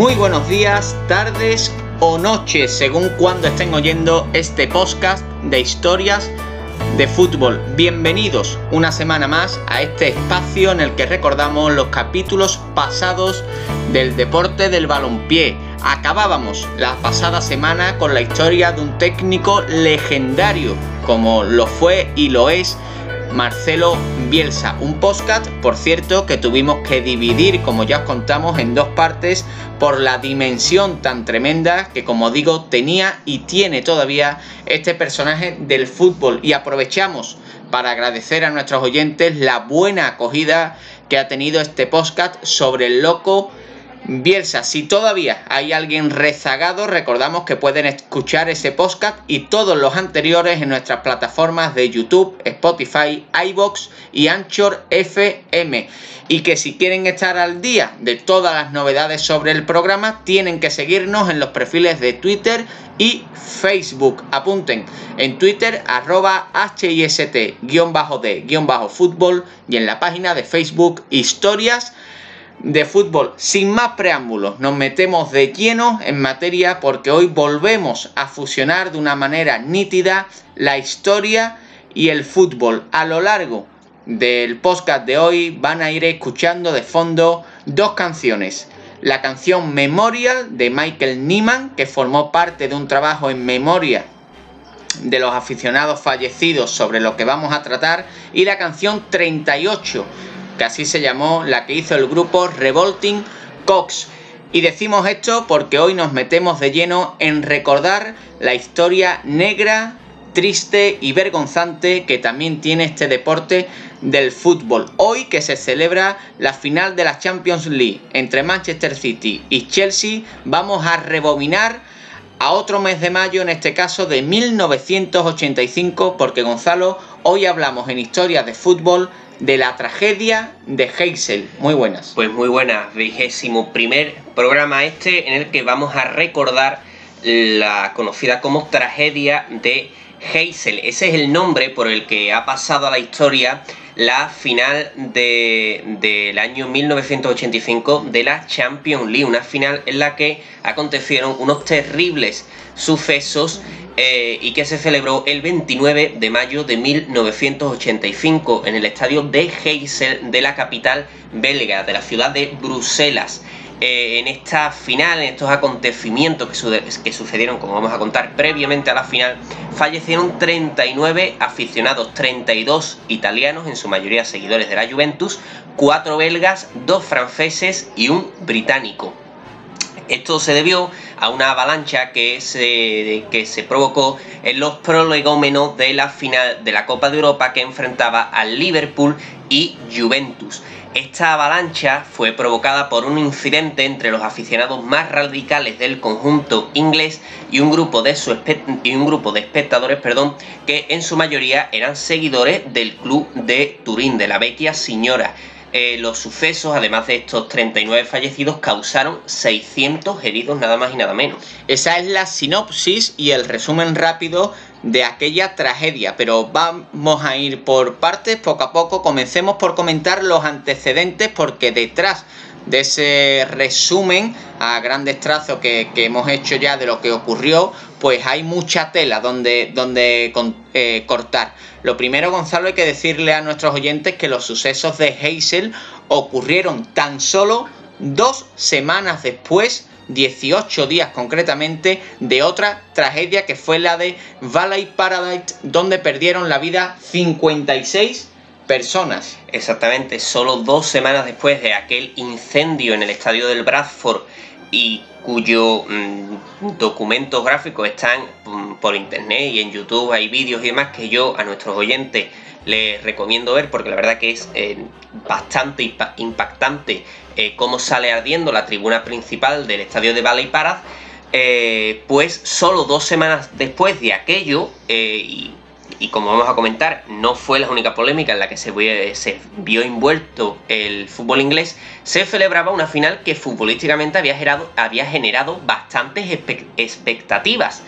Muy buenos días, tardes o noches, según cuando estén oyendo este podcast de historias de fútbol. Bienvenidos una semana más a este espacio en el que recordamos los capítulos pasados del deporte del balompié. Acabábamos la pasada semana con la historia de un técnico legendario, como lo fue y lo es Marcelo Bielsa. Un podcast, por cierto, que tuvimos que dividir, como ya os contamos, en dos partes por la dimensión tan tremenda que, como digo, tenía y tiene todavía este personaje del fútbol. Y aprovechamos para agradecer a nuestros oyentes la buena acogida que ha tenido este podcast sobre el loco Bielsa, si todavía hay alguien rezagado, recordamos que pueden escuchar ese podcast y todos los anteriores en nuestras plataformas de YouTube, Spotify, iBox y Anchor FM. Y que si quieren estar al día de todas las novedades sobre el programa, tienen que seguirnos en los perfiles de Twitter y Facebook. Apunten en Twitter arroba HIST-D-fútbol y en la página de Facebook Historias de fútbol. Sin más preámbulos, nos metemos de lleno en materia porque hoy volvemos a fusionar de una manera nítida la historia y el fútbol. A lo largo del podcast de hoy van a ir escuchando de fondo dos canciones. La canción Memorial de Michael Nyman, que formó parte de un trabajo en memoria de los aficionados fallecidos sobre lo que vamos a tratar, y la canción 38 que así se llamó la que hizo el grupo Revolting Cox. Y decimos esto porque hoy nos metemos de lleno en recordar la historia negra, triste y vergonzante que también tiene este deporte del fútbol. Hoy que se celebra la final de la Champions League entre Manchester City y Chelsea, vamos a rebobinar a otro mes de mayo, en este caso de 1985, porque Gonzalo, hoy hablamos en historia de fútbol de la tragedia de Heysel. Muy buenas. Pues muy buenas, vigésimo primer programa este en el que vamos a recordar la conocida como tragedia de Heysel. Ese es el nombre por el que ha pasado a la historia la final del año 1985 de la Champions League, una final en la que acontecieron unos terribles sucesos eh, y que se celebró el 29 de mayo de 1985 en el estadio de Heysel de la capital belga, de la ciudad de Bruselas. Eh, en esta final, en estos acontecimientos que, que, sucedieron, como vamos a contar previamente a la final, fallecieron 39 aficionados, 32 italianos, en su mayoría seguidores de la Juventus, 4 belgas, 2 franceses y un británico. Esto se debió a una avalancha que se, que se provocó en los prolegómenos de la final de la Copa de Europa que enfrentaba al Liverpool y Juventus. Esta avalancha fue provocada por un incidente entre los aficionados más radicales del conjunto inglés y un grupo de, y un grupo de espectadores perdón, que en su mayoría eran seguidores del club de Turín, de la Vecchia Signora. Eh, los sucesos, además de estos 39 fallecidos, causaron 600 heridos nada más y nada menos. Esa es la sinopsis y el resumen rápido de aquella tragedia, pero vamos a ir por partes, poco a poco. Comencemos por comentar los antecedentes porque detrás de ese resumen a grandes trazos que, hemos hecho ya de lo que ocurrió, pues hay mucha tela donde, donde eh, cortar. Lo primero, Gonzalo, hay que decirle a nuestros oyentes que los sucesos de Hazel ocurrieron tan solo dos semanas después 18 días concretamente de otra tragedia que fue la de Valley Paradise donde perdieron la vida 56 personas. Exactamente, solo dos semanas después de aquel incendio en el estadio del Bradford y cuyo mm, documentos gráficos están mm, por internet y en YouTube hay vídeos y demás que yo a nuestros oyentes les recomiendo ver porque la verdad que es eh, bastante impactante eh, cómo sale ardiendo la tribuna principal del estadio de Valley. Eh, pues solo dos semanas después de aquello, y y como vamos a comentar, no fue la única polémica en la que se, vio envuelto el fútbol inglés, se celebraba una final que futbolísticamente había generado, había generado bastantes expectativas.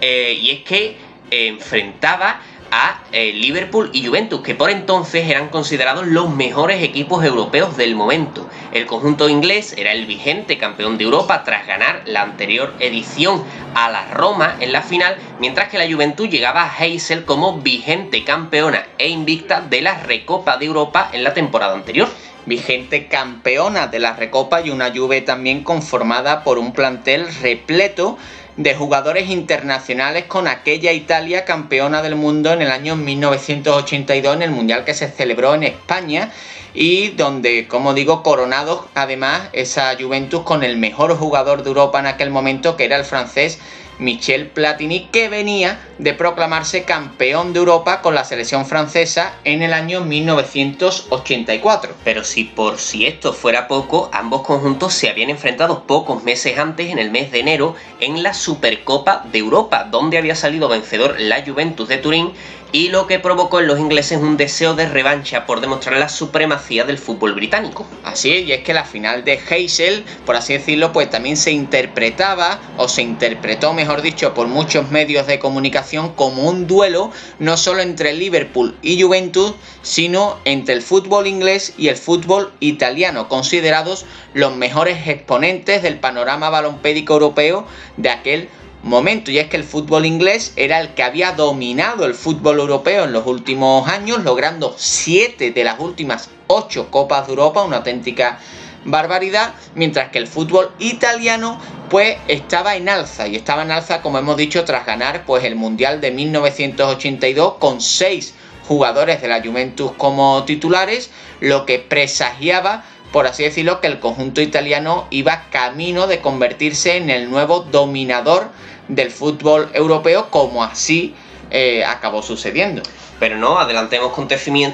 Eh, y es que enfrentaba a eh, Liverpool y Juventus, que por entonces eran considerados los mejores equipos europeos del momento. El conjunto inglés era el vigente campeón de Europa tras ganar la anterior edición a la Roma en la final, mientras que la Juventus llegaba a Heysel como vigente campeona e invicta de la Recopa de Europa en la temporada anterior vigente campeona de la Recopa y una Juve también conformada por un plantel repleto de jugadores internacionales con aquella Italia campeona del mundo en el año 1982 en el Mundial que se celebró en España y donde, como digo, coronados además esa Juventus con el mejor jugador de Europa en aquel momento que era el francés Michel Platini, que venía de proclamarse campeón de Europa con la selección francesa en el año 1984. Pero si por si esto fuera poco, ambos conjuntos se habían enfrentado pocos meses antes, en el mes de enero, en la Supercopa de Europa, donde había salido vencedor la Juventus de Turín y lo que provocó en los ingleses un deseo de revancha por demostrar la supremacía del fútbol británico. Así es, y es que la final de Heysel, por así decirlo, pues también se interpretaba, o se interpretó, mejor dicho, por muchos medios de comunicación como un duelo no solo entre Liverpool y Juventus, sino entre el fútbol inglés y el fútbol italiano, considerados los mejores exponentes del panorama balompédico europeo de aquel momento y es que el fútbol inglés era el que había dominado el fútbol europeo en los últimos años, logrando 7 de las últimas 8 Copas de Europa, una auténtica barbaridad, mientras que el fútbol italiano pues estaba en alza y estaba en alza como hemos dicho tras ganar pues el Mundial de 1982 con 6 jugadores de la Juventus como titulares, lo que presagiaba por así decirlo, que el conjunto italiano iba camino de convertirse en el nuevo dominador del fútbol europeo, como así eh, acabó sucediendo. Pero no adelantemos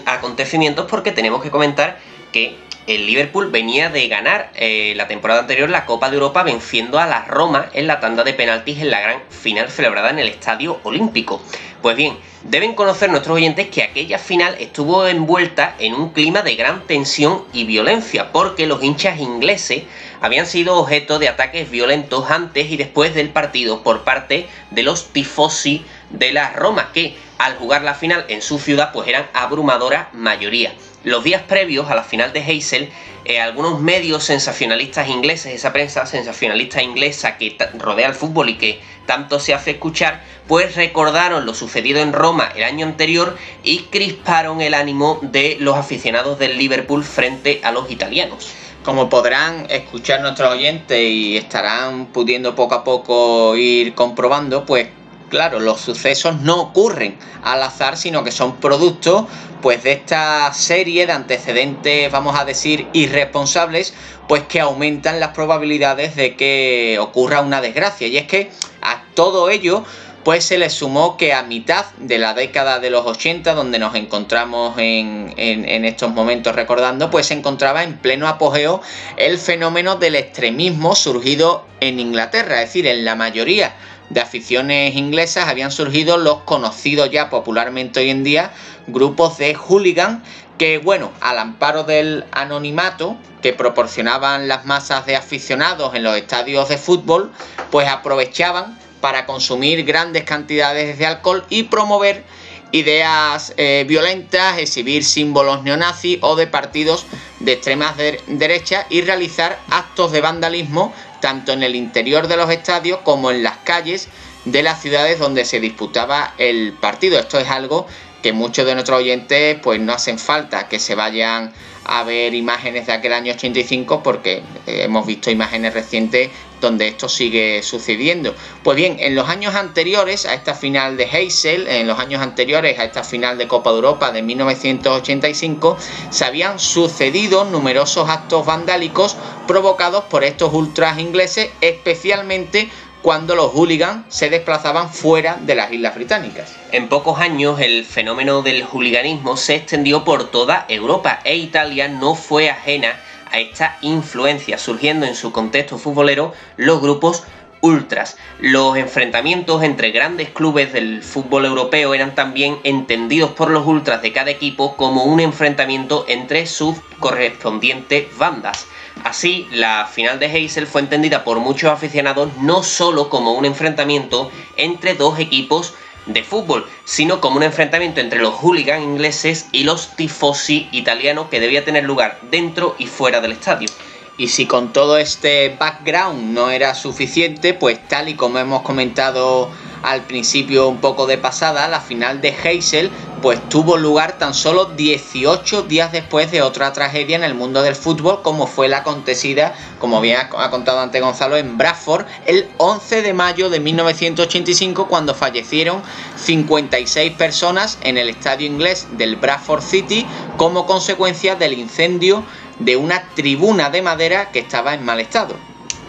acontecimientos porque tenemos que comentar que el Liverpool venía de ganar eh, la temporada anterior la Copa de Europa venciendo a la Roma en la tanda de penaltis en la gran final celebrada en el Estadio Olímpico. Pues bien, deben conocer nuestros oyentes que aquella final estuvo envuelta en un clima de gran tensión y violencia, porque los hinchas ingleses habían sido objeto de ataques violentos antes y después del partido por parte de los tifosi de la Roma, que al jugar la final en su ciudad pues eran abrumadora mayoría. Los días previos a la final de Heysel, eh, algunos medios sensacionalistas ingleses, esa prensa sensacionalista inglesa que rodea el fútbol y que tanto se hace escuchar, pues recordaron lo sucedido en Roma el año anterior y crisparon el ánimo de los aficionados del Liverpool frente a los italianos. Como podrán escuchar nuestros oyentes y estarán pudiendo poco a poco ir comprobando, pues claro, los sucesos no ocurren al azar, sino que son producto pues de esta serie de antecedentes, vamos a decir, irresponsables, pues que aumentan las probabilidades de que ocurra una desgracia. Y es que a todo ello pues se le sumó que a mitad de la década de los 80, donde nos encontramos en, estos momentos recordando, pues se encontraba en pleno apogeo el fenómeno del extremismo surgido en Inglaterra, es decir, en la mayoría de aficiones inglesas habían surgido los conocidos ya popularmente hoy en día grupos de hooligan que bueno, al amparo del anonimato que proporcionaban las masas de aficionados en los estadios de fútbol, pues aprovechaban para consumir grandes cantidades de alcohol y promover ideas eh, violentas, exhibir símbolos neonazis o de partidos de extrema derecha y realizar actos de vandalismo tanto en el interior de los estadios como en las calles de las ciudades donde se disputaba el partido. Esto es algo que muchos de nuestros oyentes pues no hacen falta que se vayan a ver imágenes de aquel año 85 porque eh, hemos visto imágenes recientes donde esto sigue sucediendo. Pues bien, en los años anteriores a esta final de Heysel, en los años anteriores a esta final de Copa de Europa de 1985, se habían sucedido numerosos actos vandálicos provocados por estos ultras ingleses, especialmente cuando los hooligans se desplazaban fuera de las islas británicas. En pocos años el fenómeno del hooliganismo se extendió por toda Europa e Italia no fue ajena a esta influencia, surgiendo en su contexto futbolero los grupos ultras. Los enfrentamientos entre grandes clubes del fútbol europeo eran también entendidos por los ultras de cada equipo como un enfrentamiento entre sus correspondientes bandas. Así, la final de Heysel fue entendida por muchos aficionados no solo como un enfrentamiento entre dos equipos de fútbol, sino como un enfrentamiento entre los hooligans ingleses y los tifosi italianos que debía tener lugar dentro y fuera del estadio. Y si con todo este background no era suficiente, pues tal y como hemos comentado al principio un poco de pasada, la final de Heysel pues tuvo lugar tan solo 18 días después de otra tragedia en el mundo del fútbol como fue la acontecida, como bien ha contado ante Gonzalo, en Bradford el 11 de mayo de 1985 cuando fallecieron 56 personas en el estadio inglés del Bradford City como consecuencia del incendio de una tribuna de madera que estaba en mal estado.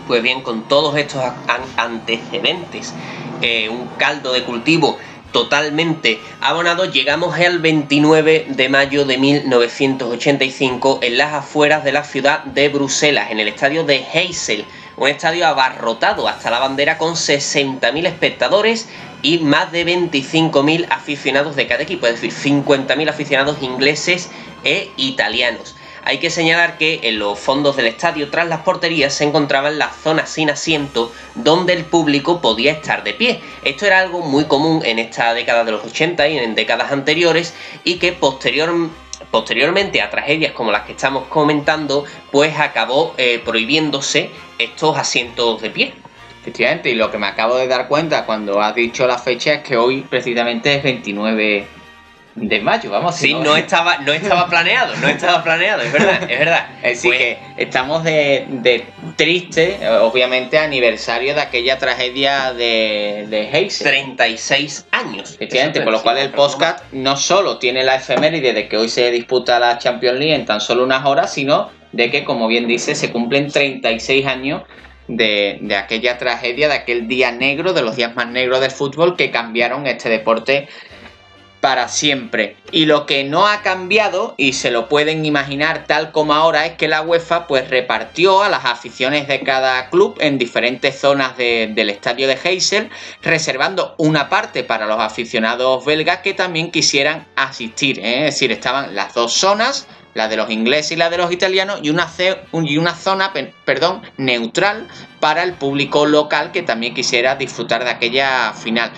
Pues bien, con todos estos antecedentes, eh, un caldo de cultivo totalmente abonado, llegamos al 29 de mayo de 1985 en las afueras de la ciudad de Bruselas, en el estadio de Heysel, un estadio abarrotado hasta la bandera con 60.000 espectadores y más de 25.000 aficionados de cada equipo, es decir, 50.000 aficionados ingleses e italianos. Hay que señalar que en los fondos del estadio, tras las porterías, se encontraban las zonas sin asiento donde el público podía estar de pie. Esto era algo muy común en esta década de los 80 y en décadas anteriores y que posteriormente a tragedias como las que estamos comentando, pues acabó eh, prohibiéndose estos asientos de pie. Efectivamente, y lo que me acabo de dar cuenta cuando has dicho la fecha es que hoy precisamente es 29 de mayo, vamos. Sí, no, estaba, no estaba planeado, no estaba planeado, es verdad, es verdad. Así pues que estamos de, de, triste, obviamente, aniversario de aquella tragedia de, de Hayes. 36 años. Efectivamente, por lo cual el podcast no solo tiene la efeméride de que hoy se disputa la Champions League en tan solo unas horas, sino de que, como bien dice, se cumplen 36 años de, de, aquella tragedia, de aquel día negro, de los días más negros del fútbol que cambiaron este deporte para siempre. Y lo que no ha cambiado, y se lo pueden imaginar tal como ahora, es que la UEFA pues repartió a las aficiones de cada club en diferentes zonas del estadio de Heysel, reservando una parte para los aficionados belgas que también quisieran asistir. ¿eh? Es decir, estaban las dos zonas la de los ingleses y la de los italianos, y una, y una zona perdón, neutral para el público local que también quisiera disfrutar de aquella final.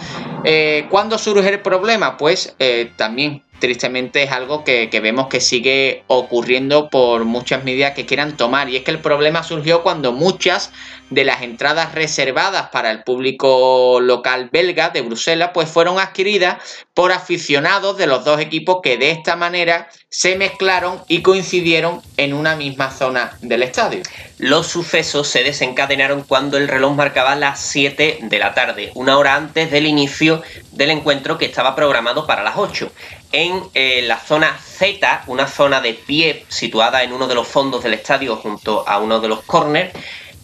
Eh, ¿Cuándo surge el problema? Pues eh, también tristemente es algo que, vemos que sigue ocurriendo por muchas medidas que quieran tomar. Y es que el problema surgió cuando muchas de las entradas reservadas para el público local belga de Bruselas, pues fueron adquiridas por aficionados de los dos equipos que de esta manera se mezclaron y coincidieron en una misma zona del estadio. Los sucesos se desencadenaron cuando el reloj marcaba las 7 de la tarde, una hora antes del inicio del encuentro que estaba programado para las 8 en eh, la zona Z, una zona de pie situada en uno de los fondos del estadio junto a uno de los corners,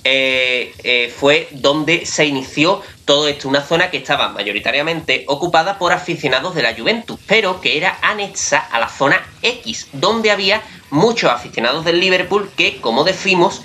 eh, eh, fue donde se inició todo esto, una zona que estaba mayoritariamente ocupada por aficionados de la Juventus, pero que era anexa a la zona X, donde había muchos aficionados del Liverpool que, como decimos,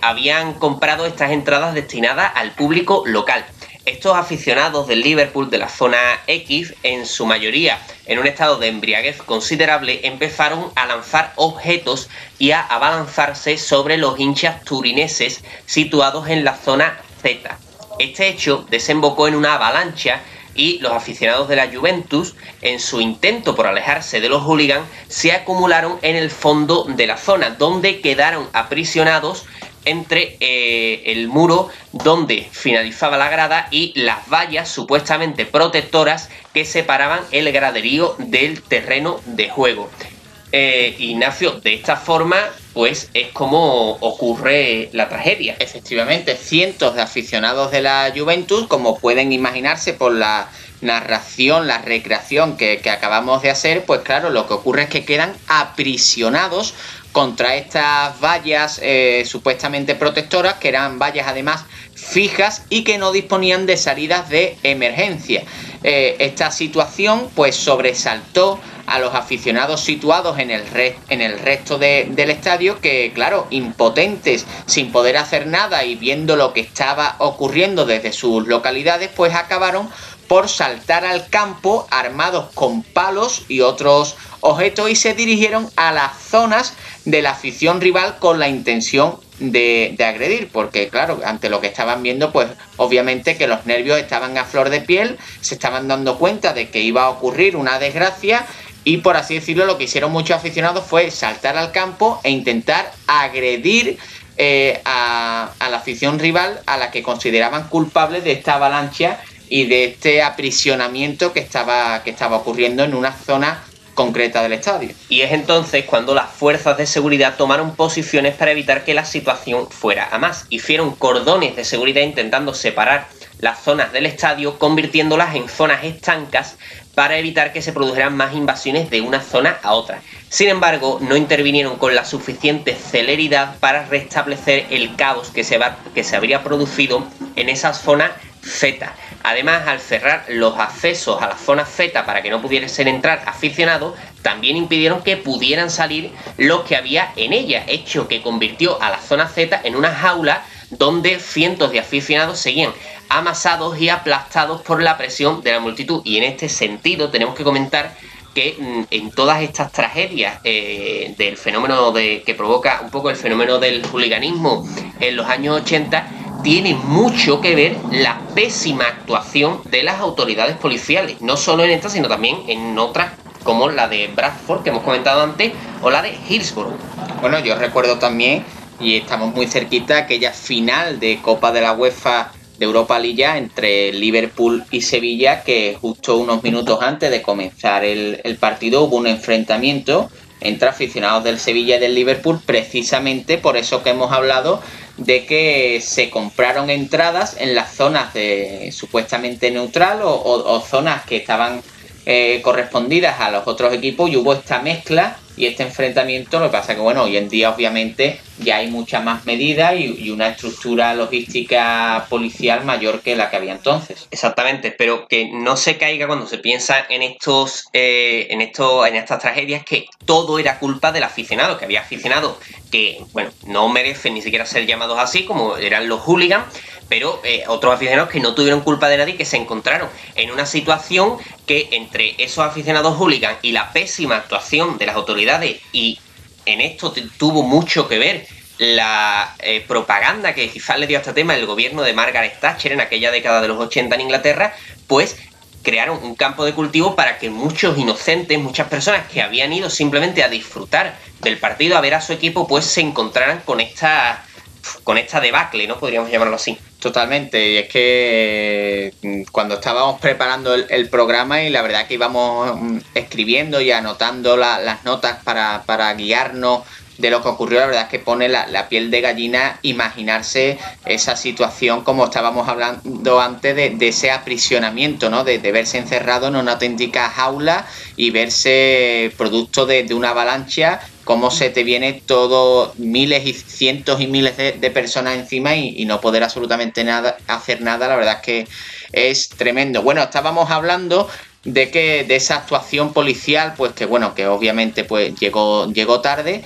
habían comprado estas entradas destinadas al público local. Estos aficionados del Liverpool de la zona X, en su mayoría en un estado de embriaguez considerable, empezaron a lanzar objetos y a abalanzarse sobre los hinchas turineses situados en la zona Z. Este hecho desembocó en una avalancha y los aficionados de la Juventus, en su intento por alejarse de los hooligans, se acumularon en el fondo de la zona, donde quedaron aprisionados entre eh, el muro donde finalizaba la grada y las vallas supuestamente protectoras que separaban el graderío del terreno de juego. Eh, Ignacio, de esta forma, pues es como ocurre la tragedia. Efectivamente, cientos de aficionados de la Juventus, como pueden imaginarse por la narración, la recreación que, que acabamos de hacer, pues claro, lo que ocurre es que quedan aprisionados contra estas vallas eh, supuestamente protectoras, que eran vallas además fijas y que no disponían de salidas de emergencia. Eh, esta situación pues sobresaltó a los aficionados situados en el, en el resto del estadio que, claro, impotentes, sin poder hacer nada y viendo lo que estaba ocurriendo desde sus localidades, pues acabaron por saltar al campo armados con palos y otros objetos y se dirigieron a las zonas de la afición rival con la intención de, de, agredir, porque claro, ante lo que estaban viendo, pues obviamente que los nervios estaban a flor de piel, se estaban dando cuenta de que iba a ocurrir una desgracia y por así decirlo, lo que hicieron muchos aficionados fue saltar al campo e intentar agredir eh, a, la afición rival a la que consideraban culpable de esta avalancha y de este aprisionamiento que estaba, que estaba ocurriendo en una zona concreta del estadio. Y es entonces cuando las fuerzas de seguridad tomaron posiciones para evitar que la situación fuera a más. Hicieron cordones de seguridad intentando separar las zonas del estadio, convirtiéndolas en zonas estancas para evitar que se produjeran más invasiones de una zona a otra. Sin embargo, no intervinieron con la suficiente celeridad para restablecer el caos que se, que se habría producido en esa zona Z. Además, al cerrar los accesos a la zona Z para que no pudiesen entrar aficionados, también impidieron que pudieran salir los que había en ella, hecho que convirtió a la zona Z en una jaula donde cientos de aficionados seguían amasados y aplastados por la presión de la multitud. Y en este sentido tenemos que comentar que mm, en todas estas tragedias eh, del fenómeno de, que provoca un poco el fenómeno del hooliganismo en los años 80, tiene mucho que ver la pésima actuación de las autoridades policiales, no solo en esta, sino también en otras como la de Bradford que hemos comentado antes o la de Hillsborough. Bueno, yo recuerdo también, y estamos muy cerquita, aquella final de Copa de la UEFA de Europa League entre Liverpool y Sevilla, que justo unos minutos antes de comenzar el, partido hubo un enfrentamiento entre aficionados del Sevilla y del Liverpool, precisamente por eso que hemos hablado de que se compraron entradas en las zonas de supuestamente neutral o, zonas que estaban eh, correspondidas a los otros equipos y hubo esta mezcla y este enfrentamiento. Lo que pasa que, bueno, hoy en día obviamente ya hay muchas más medidas y, una estructura logística policial mayor que la que había entonces. Exactamente, pero que no se caiga cuando se piensa en estos, eh, en estos, en estas tragedias que todo era culpa del aficionado, que había aficionados que, bueno, no merecen ni siquiera ser llamados así, como eran los hooligans, pero eh, otros aficionados que no tuvieron culpa de nadie, que se encontraron en una situación que entre esos aficionados hooligans y la pésima actuación de las autoridades, y en esto tuvo mucho que ver la eh, propaganda que quizás le dio a este tema el gobierno de Margaret Thatcher en aquella década de los 80 en Inglaterra, pues crearon un campo de cultivo para que muchos inocentes, muchas personas que habían ido simplemente a disfrutar del partido, a ver a su equipo, pues se encontraran con esta con esta debacle, ¿no? Podríamos llamarlo así. Totalmente, y es que mm, cuando estábamos preparando el, programa y la verdad que íbamos mm, escribiendo y anotando las notas para, para guiarnos de lo que ocurrió, la verdad es que pone la, piel de gallina imaginarse esa situación como estábamos hablando antes de, ese aprisionamiento, ¿no? De, verse encerrado en una auténtica jaula y verse producto de, una avalancha, cómo se te viene todo, miles y cientos y miles de, personas encima y, no poder absolutamente nada, hacer nada, la verdad es que es tremendo. Bueno, estábamos hablando de que de esa actuación policial, pues que bueno, que obviamente pues llegó, llegó tarde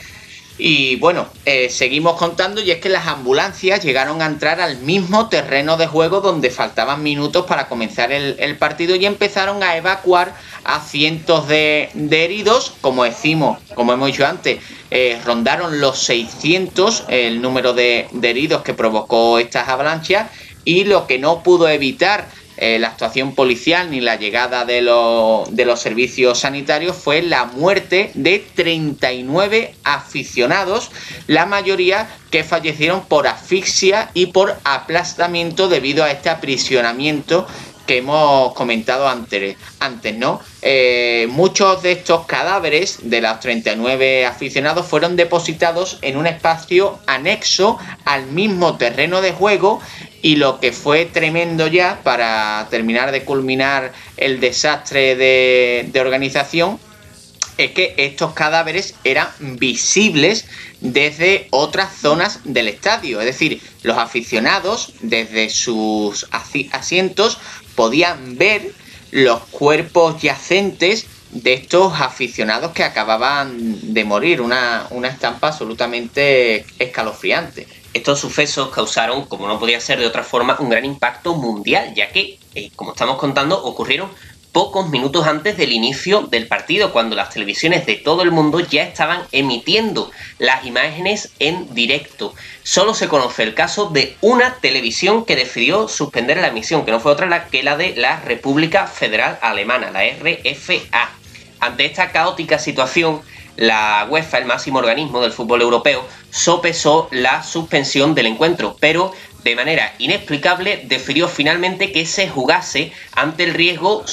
y bueno, eh, seguimos contando y es que las ambulancias llegaron a entrar al mismo terreno de juego donde faltaban minutos para comenzar el, partido y empezaron a evacuar a cientos de, heridos, como decimos, como hemos dicho antes, eh, rondaron los 600 el número de, de heridos que provocó estas avalanchas y lo que no pudo evitar eh, la actuación policial ni la llegada de, de los servicios sanitarios fue la muerte de 39 aficionados, la mayoría que fallecieron por asfixia y por aplastamiento debido a este aprisionamiento que hemos comentado antes, antes ¿no? Eh, muchos de estos cadáveres de los 39 aficionados fueron depositados en un espacio anexo al mismo terreno de juego y lo que fue tremendo ya para terminar de culminar el desastre de, organización es que estos cadáveres eran visibles desde otras zonas del estadio. Es decir, los aficionados desde sus asientos podían ver los cuerpos yacentes de estos aficionados que acababan de morir. Una, una estampa absolutamente escalofriante. Estos sucesos causaron, como no podía ser de otra forma, un gran impacto mundial, ya que, eh, como estamos contando, ocurrieron pocos minutos antes del inicio del partido, cuando las televisiones de todo el mundo ya estaban emitiendo las imágenes en directo. Solo se conoce el caso de una televisión que decidió suspender la emisión, que no fue otra que la de la República Federal Alemana, la RFA. Ante esta caótica situación, la UEFA, el máximo organismo del fútbol europeo, sopesó la suspensión del encuentro, pero de manera inexplicable decidió finalmente que se jugase ante el riesgo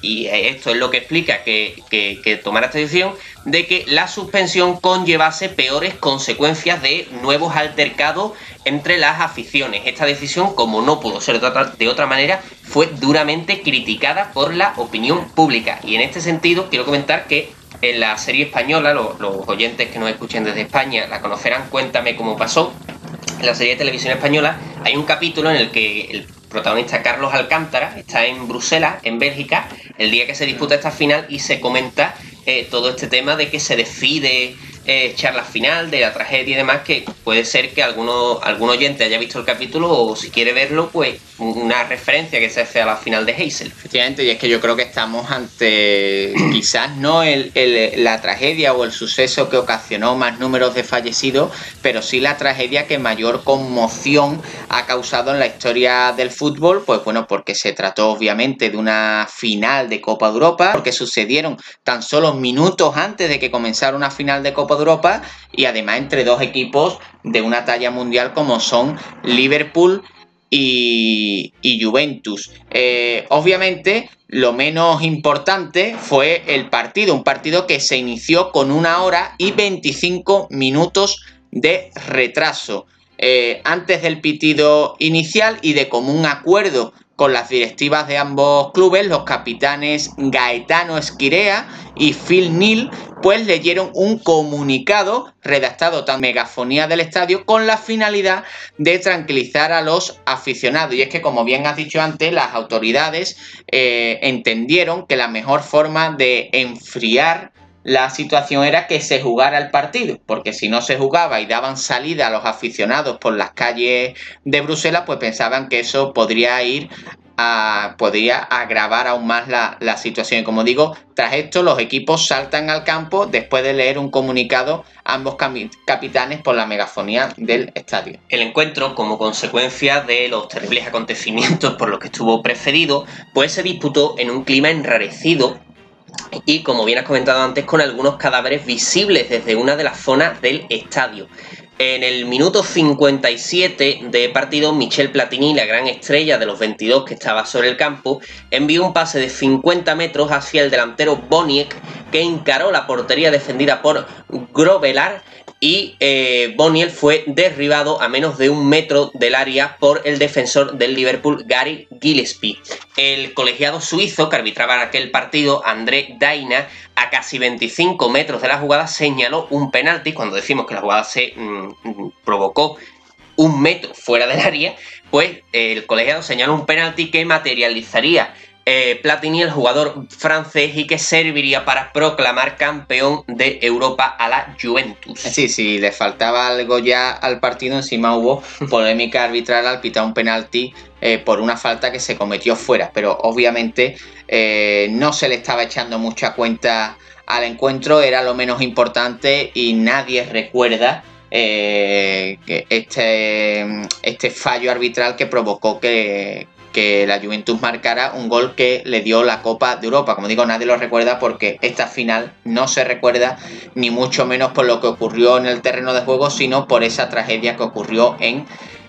y esto es lo que explica que, que, tomara esta decisión, de que la suspensión conllevase peores consecuencias de nuevos altercados entre las aficiones. Esta decisión, como no pudo ser de otra manera, fue duramente criticada por la opinión pública. Y en este sentido, quiero comentar que en la serie española, los, los oyentes que nos escuchen desde España la conocerán, Cuéntame cómo pasó. En la serie de televisión española hay un capítulo en el que el protagonista Carlos Alcántara está en Bruselas, en Bélgica, el día que se disputa esta final y se comenta eh, todo este tema de que se decide eh, charla final, de la tragedia y demás, que puede ser que alguno, algún oyente haya visto el capítulo o si quiere verlo, pues una referencia que se hace a la final de Hazel. Efectivamente, y es que yo creo que estamos ante quizás no el, la tragedia o el suceso que ocasionó más números de fallecidos, pero sí la tragedia que mayor conmoción ha causado en la historia del fútbol, pues bueno, porque se trató obviamente de una final de Copa de Europa, porque sucedieron tan solo minutos antes de que comenzara una final de Copa de Europa y además entre dos equipos de una talla mundial como son Liverpool y, Juventus. Eh, obviamente, lo menos importante fue el partido, un partido que se inició con una hora y 25 minutos de retraso. Eh, antes del pitido inicial y de común acuerdo con las directivas de ambos clubes, los capitanes Gaetano Esquirea y Phil Neal, pues leyeron un comunicado redactado tan megafonía del estadio con la finalidad de tranquilizar a los aficionados. Y es que, como bien has dicho antes, las autoridades eh, entendieron que la mejor forma de enfriar la situación era que se jugara el partido, porque si no se jugaba y daban salida a los aficionados por las calles de Bruselas, pues pensaban que eso podría ir a, podría agravar aún más la, la situación. Y como digo, tras esto los equipos saltan al campo después de leer un comunicado ambos capitanes por la megafonía del estadio. El encuentro, como consecuencia de los terribles acontecimientos por los que estuvo precedido, pues se disputó en un clima enrarecido y como bien has comentado antes con algunos cadáveres visibles desde una de las zonas del estadio. En el minuto 57 de partido, Michel Platini, la gran estrella de los 22 que estaba sobre el campo, envió un pase de 50 metros hacia el delantero Boniek, que encaró la portería defendida por Grovelar y eh, Boniel fue derribado a menos de un metro del área por el defensor del Liverpool Gary Gillespie. El colegiado suizo que arbitraba en aquel partido, André Daina, a casi 25 metros de la jugada señaló un penalti, cuando decimos que la jugada se mm, provocó un metro fuera del área, pues el colegiado señaló un penalti que materializaría eh, Platini, el jugador francés, y que serviría para proclamar campeón de Europa a la Juventus. Sí, sí, le faltaba algo ya al partido. Encima hubo polémica arbitral al pitar un penalti eh, por una falta que se cometió fuera, pero obviamente eh, no se le estaba echando mucha cuenta al encuentro, era lo menos importante y nadie recuerda este, este fallo arbitral que provocó que, que la Juventus marcara un gol que le dio la Copa de Europa. Como digo, nadie lo recuerda porque esta final no se recuerda ni mucho menos por lo que ocurrió en el terreno de juego, sino por esa tragedia que ocurrió en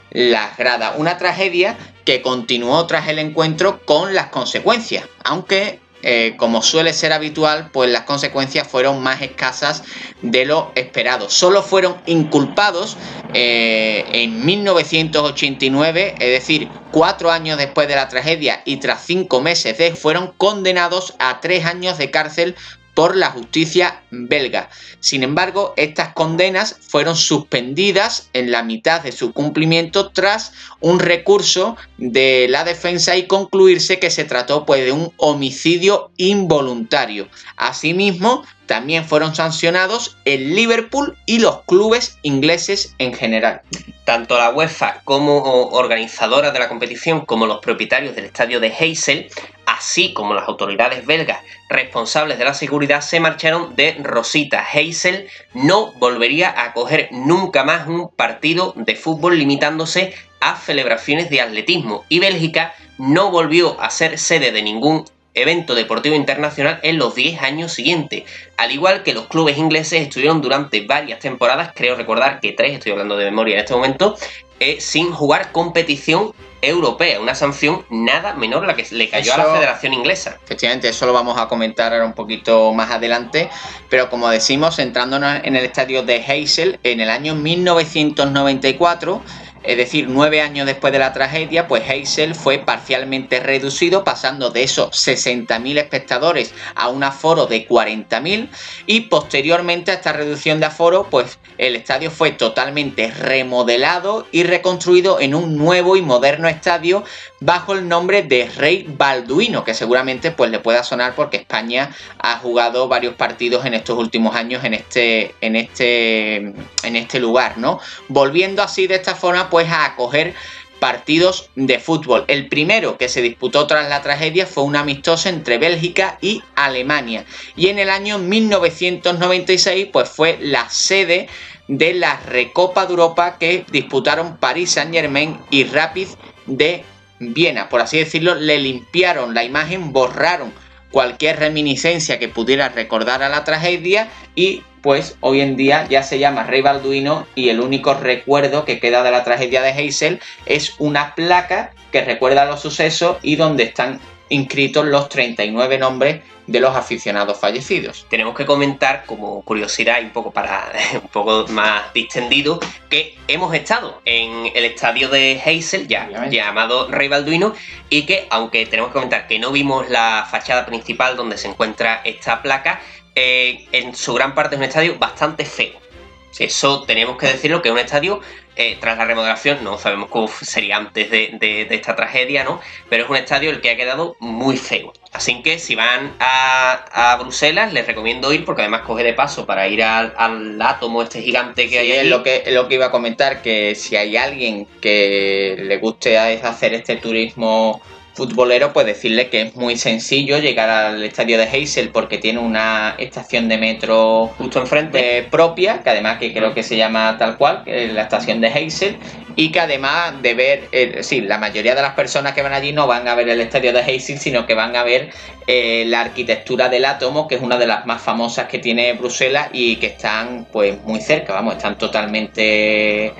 las gradas. Una tragedia que continuó tras el encuentro con las consecuencias, aunque eh, como suele ser habitual, pues las consecuencias fueron más escasas de lo esperado. Solo fueron inculpados eh, en 1989, es decir, cuatro años después de la tragedia y tras cinco meses de, fueron condenados a tres años de cárcel por la justicia belga. Sin embargo, estas condenas fueron suspendidas en la mitad de su cumplimiento tras un recurso de la defensa y concluirse que se trató pues, de un homicidio involuntario. Asimismo, también fueron sancionados el Liverpool y los clubes ingleses en general. Tanto la UEFA como organizadora de la competición como los propietarios del estadio de Heysel, así como las autoridades belgas responsables de la seguridad, se marcharon de Rosita. Heysel no volvería a acoger nunca más un partido de fútbol limitándose a celebraciones de atletismo y Bélgica no volvió a ser sede de ningún evento deportivo internacional en los 10 años siguientes. Al igual que los clubes ingleses estuvieron durante varias temporadas, creo recordar que tres, estoy hablando de memoria en este momento, eh, sin jugar competición europea, una sanción nada menor la que le cayó a la Federación Inglesa. Efectivamente, eso lo vamos a comentar ahora un poquito más adelante, pero como decimos, centrándonos en el estadio de Heysel, en el año 1994 es decir, nueve años después de la tragedia, pues Heysel fue parcialmente reducido, pasando de esos 60.000 espectadores a un aforo de 40.000 y posteriormente a esta reducción de aforo, pues el estadio fue totalmente remodelado y reconstruido en un nuevo y moderno estadio bajo el nombre de Rey Balduino, que seguramente pues le pueda sonar porque España ha jugado varios partidos en estos últimos años en este, en este, en este lugar, ¿no? Volviendo así de esta forma pues a acoger partidos de fútbol. El primero que se disputó tras la tragedia fue un amistoso entre Bélgica y Alemania. Y en el año 1996 pues fue la sede de la Recopa de Europa que disputaron París Saint Germain y Rapid de Viena. Por así decirlo, le limpiaron la imagen, borraron cualquier reminiscencia que pudiera recordar a la tragedia y pues hoy en día ya se llama Rey Balduino y el único recuerdo que queda de la tragedia de Heysel es una placa que recuerda los sucesos y donde están inscritos los 39 nombres de los aficionados fallecidos. Tenemos que comentar como curiosidad y un poco para un poco más distendido que hemos estado en el estadio de Heysel ya llamado Rey Balduino y que aunque tenemos que comentar que no vimos la fachada principal donde se encuentra esta placa, eh, en su gran parte es un estadio bastante feo. Eso tenemos que decirlo, que es un estadio, eh, tras la remodelación, no sabemos cómo sería antes de, esta tragedia, ¿no? Pero es un estadio el que ha quedado muy feo. Así que si van a, Bruselas, les recomiendo ir, porque además coge de paso para ir al, átomo este gigante que hay ahí. Es lo que, lo que iba a comentar, que si hay alguien que le guste hacer este turismo futbolero, pues decirle que es muy sencillo llegar al estadio de Heysel porque tiene una estación de metro justo enfrente eh, propia, que además que creo que se llama tal cual, que es la estación de Heysel, y que además de ver, eh, sí, la mayoría de las personas que van allí no van a ver el estadio de Heysel, sino que van a ver eh, la arquitectura del átomo, que es una de las más famosas que tiene Bruselas y que están pues muy cerca, vamos, están totalmente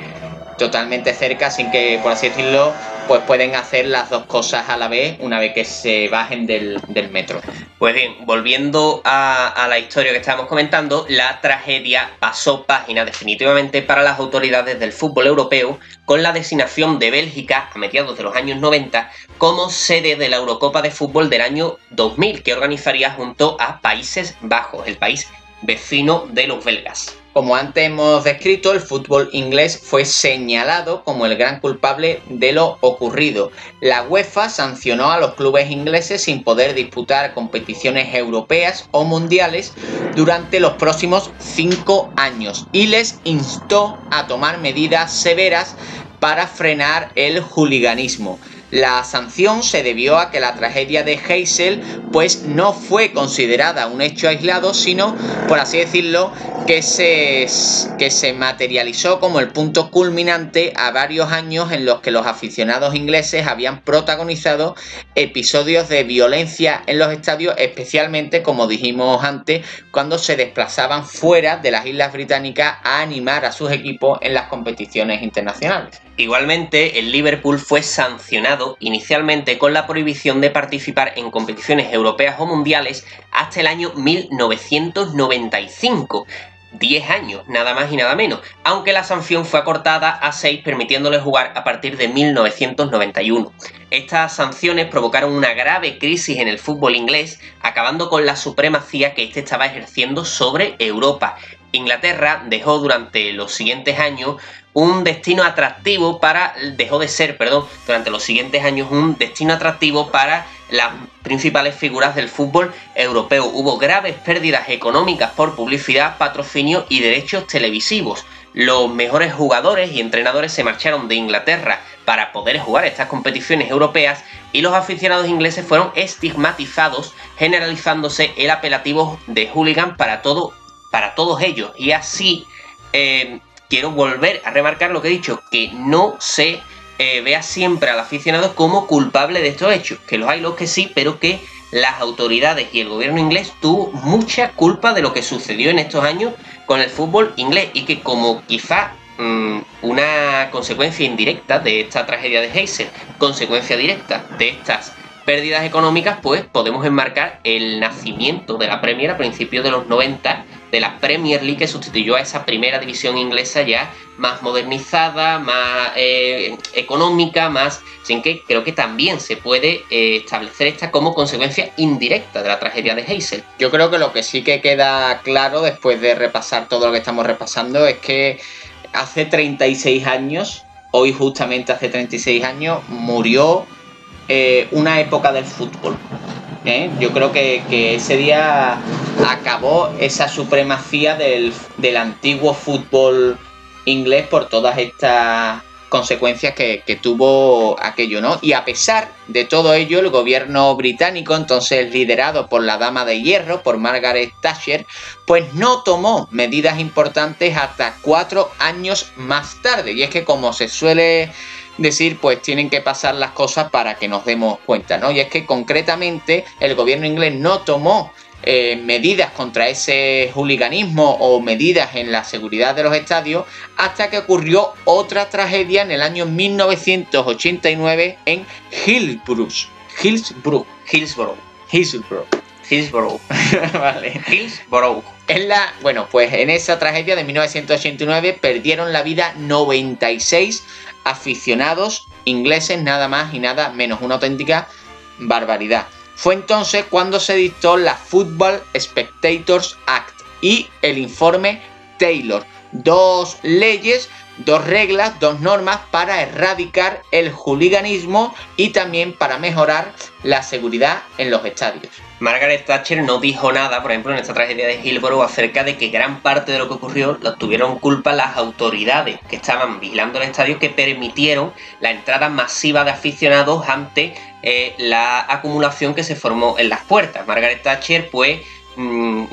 totalmente cerca, sin que, por así decirlo, pues pueden hacer las dos cosas a la vez una vez que se bajen del, metro. Pues bien, volviendo a, a, la historia que estábamos comentando, la tragedia pasó página definitivamente para las autoridades del fútbol europeo con la designación de Bélgica a mediados de los años 90 como sede de la Eurocopa de Fútbol del año 2000 que organizaría junto a Países Bajos, el país vecino de los belgas. Como antes hemos descrito, el fútbol inglés fue señalado como el gran culpable de lo ocurrido. La UEFA sancionó a los clubes ingleses sin poder disputar competiciones europeas o mundiales durante los próximos cinco años y les instó a tomar medidas severas para frenar el juliganismo. La sanción se debió a que la tragedia de Heysel pues no fue considerada un hecho aislado, sino, por así decirlo, que se, que se materializó como el punto culminante a varios años en los que los aficionados ingleses habían protagonizado episodios de violencia en los estadios, especialmente, como dijimos antes, cuando se desplazaban fuera de las Islas Británicas a animar a sus equipos en las competiciones internacionales. Igualmente, el Liverpool fue sancionado inicialmente con la prohibición de participar en competiciones europeas o mundiales hasta el año 1995. 10 años, nada más y nada menos, aunque la sanción fue acortada a 6 permitiéndole jugar a partir de 1991. Estas sanciones provocaron una grave crisis en el fútbol inglés, acabando con la supremacía que éste estaba ejerciendo sobre Europa. Inglaterra dejó durante los siguientes años un destino atractivo para, dejó de ser, perdón, durante los siguientes años un destino atractivo para las principales figuras del fútbol europeo. Hubo graves pérdidas económicas por publicidad, patrocinio y derechos televisivos. Los mejores jugadores y entrenadores se marcharon de Inglaterra para poder jugar estas competiciones europeas y los aficionados ingleses fueron estigmatizados, generalizándose el apelativo de hooligan para, todo, para todos ellos. Y así eh, quiero volver a remarcar lo que he dicho, que no se eh, vea siempre al aficionado como culpable de estos hechos, que los hay los que sí, pero que las autoridades y el gobierno inglés tuvo mucha culpa de lo que sucedió en estos años con el fútbol inglés y que como quizá mm, una consecuencia indirecta de esta tragedia de Heysel, consecuencia directa de estas pérdidas económicas, pues podemos enmarcar el nacimiento de la Premier a principios de los 90 de la Premier League que sustituyó a esa primera división inglesa ya más modernizada, más eh, económica, más... Sin que creo que también se puede eh, establecer esta como consecuencia indirecta de la tragedia de Hazel. Yo creo que lo que sí que queda claro después de repasar todo lo que estamos repasando es que hace 36 años, hoy justamente hace 36 años, murió eh, una época del fútbol. ¿Eh? Yo creo que, ese día acabó esa supremacía del, del antiguo fútbol inglés por todas estas consecuencias que, tuvo aquello, ¿no? Y a pesar de todo ello, el gobierno británico, entonces liderado por la dama de hierro, por Margaret Thatcher, pues no tomó medidas importantes hasta cuatro años más tarde. Y es que como se suele decir, pues tienen que pasar las cosas para que nos demos cuenta, ¿no? Y es que concretamente el gobierno inglés no tomó eh, medidas contra ese hooliganismo o medidas en la seguridad de los estadios hasta que ocurrió otra tragedia en el año 1989 en Hillsborough. Hillsborough. Hillsborough. Hillsborough. Hillsborough. vale. Hillsborough. En la, bueno, pues en esa tragedia de 1989 perdieron la vida 96 aficionados ingleses, nada más y nada menos, una auténtica barbaridad. Fue entonces cuando se dictó la Football Spectators Act y el informe Taylor, dos leyes, dos reglas, dos normas para erradicar el hooliganismo y también para mejorar la seguridad en los estadios. Margaret Thatcher no dijo nada, por ejemplo, en esta tragedia de Hillsborough, acerca de que gran parte de lo que ocurrió lo tuvieron culpa las autoridades que estaban vigilando el estadio que permitieron la entrada masiva de aficionados ante eh, la acumulación que se formó en las puertas. Margaret Thatcher, pues, mm,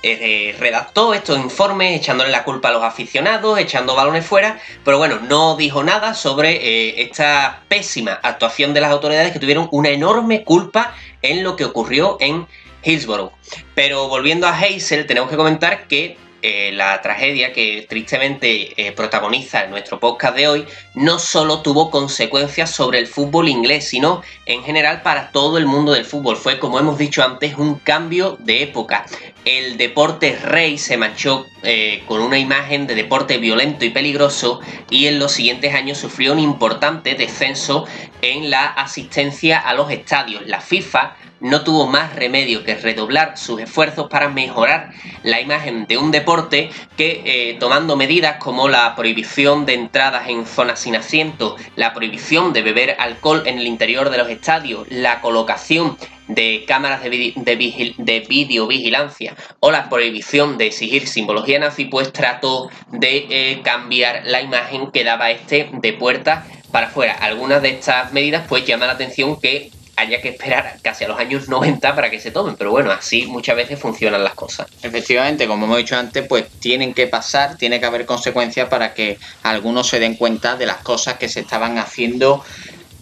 eh, redactó estos informes echándole la culpa a los aficionados, echando balones fuera, pero bueno, no dijo nada sobre eh, esta pésima actuación de las autoridades que tuvieron una enorme culpa en lo que ocurrió en Hillsborough. Pero volviendo a Hazel, tenemos que comentar que eh, la tragedia que tristemente eh, protagoniza nuestro podcast de hoy no solo tuvo consecuencias sobre el fútbol inglés, sino en general para todo el mundo del fútbol. Fue, como hemos dicho antes, un cambio de época. El deporte rey se manchó eh, con una imagen de deporte violento y peligroso y en los siguientes años sufrió un importante descenso en la asistencia a los estadios. La FIFA no tuvo más remedio que redoblar sus esfuerzos para mejorar la imagen de un deporte que eh, tomando medidas como la prohibición de entradas en zonas sin asiento, la prohibición de beber alcohol en el interior de los estadios, la colocación de cámaras de, de, videovigilancia o la prohibición de exigir simbología nazi, pues trató de eh, cambiar la imagen que daba este de puerta para afuera. Algunas de estas medidas pues llaman la atención que haya que esperar casi a los años 90 para que se tomen, pero bueno, así muchas veces funcionan las cosas. Efectivamente, como hemos dicho antes, pues tienen que pasar, tiene que haber consecuencias para que algunos se den cuenta de las cosas que se estaban haciendo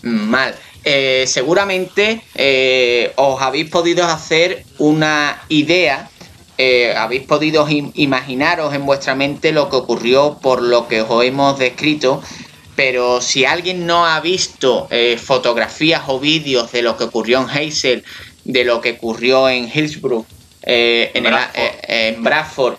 mal. Eh, seguramente eh, os habéis podido hacer una idea, eh, habéis podido imaginaros en vuestra mente lo que ocurrió por lo que os hemos descrito pero si alguien no ha visto fotografías o vídeos de lo que ocurrió en Hazel, de lo que ocurrió en Hillsborough, en, Bradford,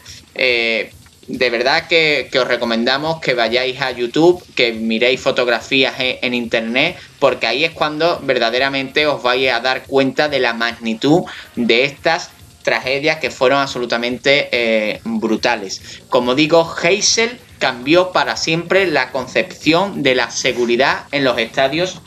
de verdad que, os recomendamos que vayáis a YouTube, que miréis fotografías en, internet, porque ahí es cuando verdaderamente os vais a dar cuenta de la magnitud de estas tragedias que fueron absolutamente brutales. Como digo, Hazel cambió para siempre la concepción de la seguridad en los estadios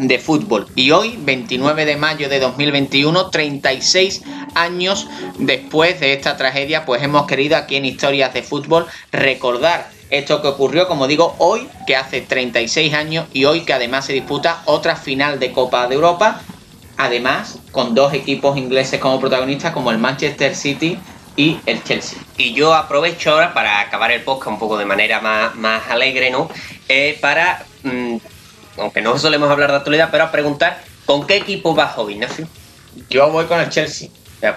de fútbol. Y hoy, 29 de mayo de 2021, 36 años después de esta tragedia, pues hemos querido aquí en Historias de Fútbol recordar esto que ocurrió, como digo, hoy, que hace 36 años y hoy que además se disputa otra final de Copa de Europa, además con dos equipos ingleses como protagonistas, como el Manchester City y el Chelsea. Y yo aprovecho ahora para acabar el podcast un poco de manera más, más alegre, ¿no? Eh, para mm, aunque no solemos hablar de actualidad, pero a preguntar, ¿con qué equipo vas hoy, Ignacio? Yo voy con el Chelsea.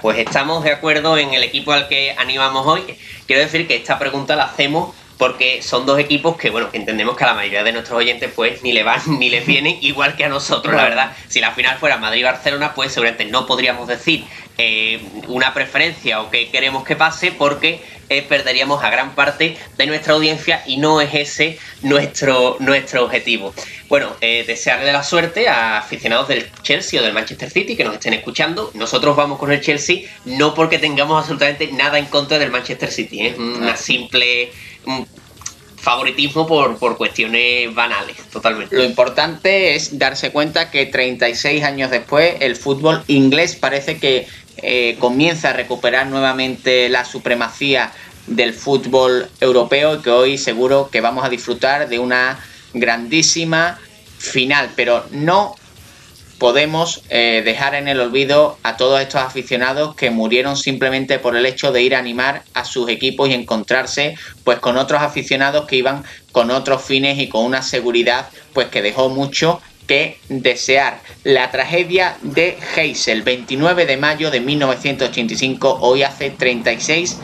pues estamos de acuerdo en el equipo al que animamos hoy. Quiero decir que esta pregunta la hacemos porque son dos equipos que, bueno, entendemos que a la mayoría de nuestros oyentes, pues, ni le van ni les vienen, igual que a nosotros, la verdad. Si la final fuera Madrid-Barcelona, pues seguramente no podríamos decir eh, una preferencia o qué queremos que pase, porque eh, perderíamos a gran parte de nuestra audiencia y no es ese nuestro, nuestro objetivo. Bueno, eh, desearle la suerte a aficionados del Chelsea o del Manchester City que nos estén escuchando. Nosotros vamos con el Chelsea no porque tengamos absolutamente nada en contra del Manchester City, es una simple favoritismo por, por, cuestiones banales, totalmente. Lo importante es darse cuenta que 36 años después el fútbol inglés parece que eh, comienza a recuperar nuevamente la supremacía del fútbol europeo y que hoy seguro que vamos a disfrutar de una grandísima final, pero no podemos eh, dejar en el olvido a todos estos aficionados que murieron simplemente por el hecho de ir a animar a sus equipos y encontrarse pues con otros aficionados que iban con otros fines y con una seguridad pues que dejó mucho que desear. La tragedia de Heysel, 29 de mayo de 1985, hoy hace 36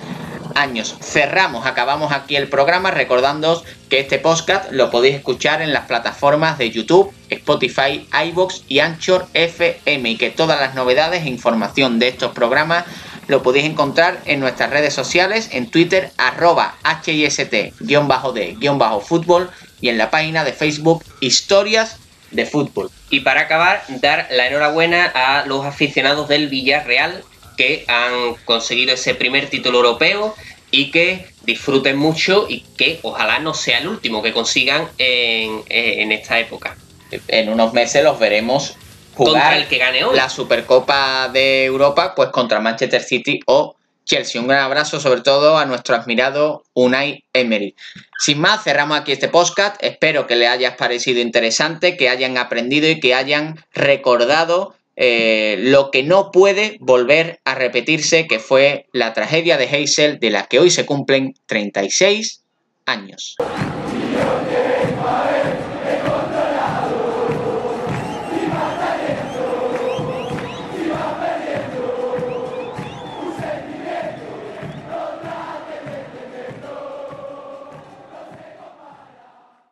años. Cerramos, acabamos aquí el programa recordándoos que este podcast lo podéis escuchar en las plataformas de YouTube, Spotify, iBox y Anchor FM y que todas las novedades e información de estos programas lo podéis encontrar en nuestras redes sociales, en Twitter, arroba HIST-D-fútbol y en la página de Facebook Historias de fútbol. Y para acabar, dar la enhorabuena a los aficionados del Villarreal que han conseguido ese primer título europeo y que disfruten mucho y que ojalá no sea el último que consigan en, en esta época. En unos meses los veremos jugar contra el que gane hoy. la Supercopa de Europa, pues contra Manchester City o Chelsea. Un gran abrazo sobre todo a nuestro admirado Unai Emery. Sin más, cerramos aquí este podcast. Espero que les haya parecido interesante, que hayan aprendido y que hayan recordado eh, lo que no puede volver a repetirse, que fue la tragedia de Hazel, de la que hoy se cumplen 36 años.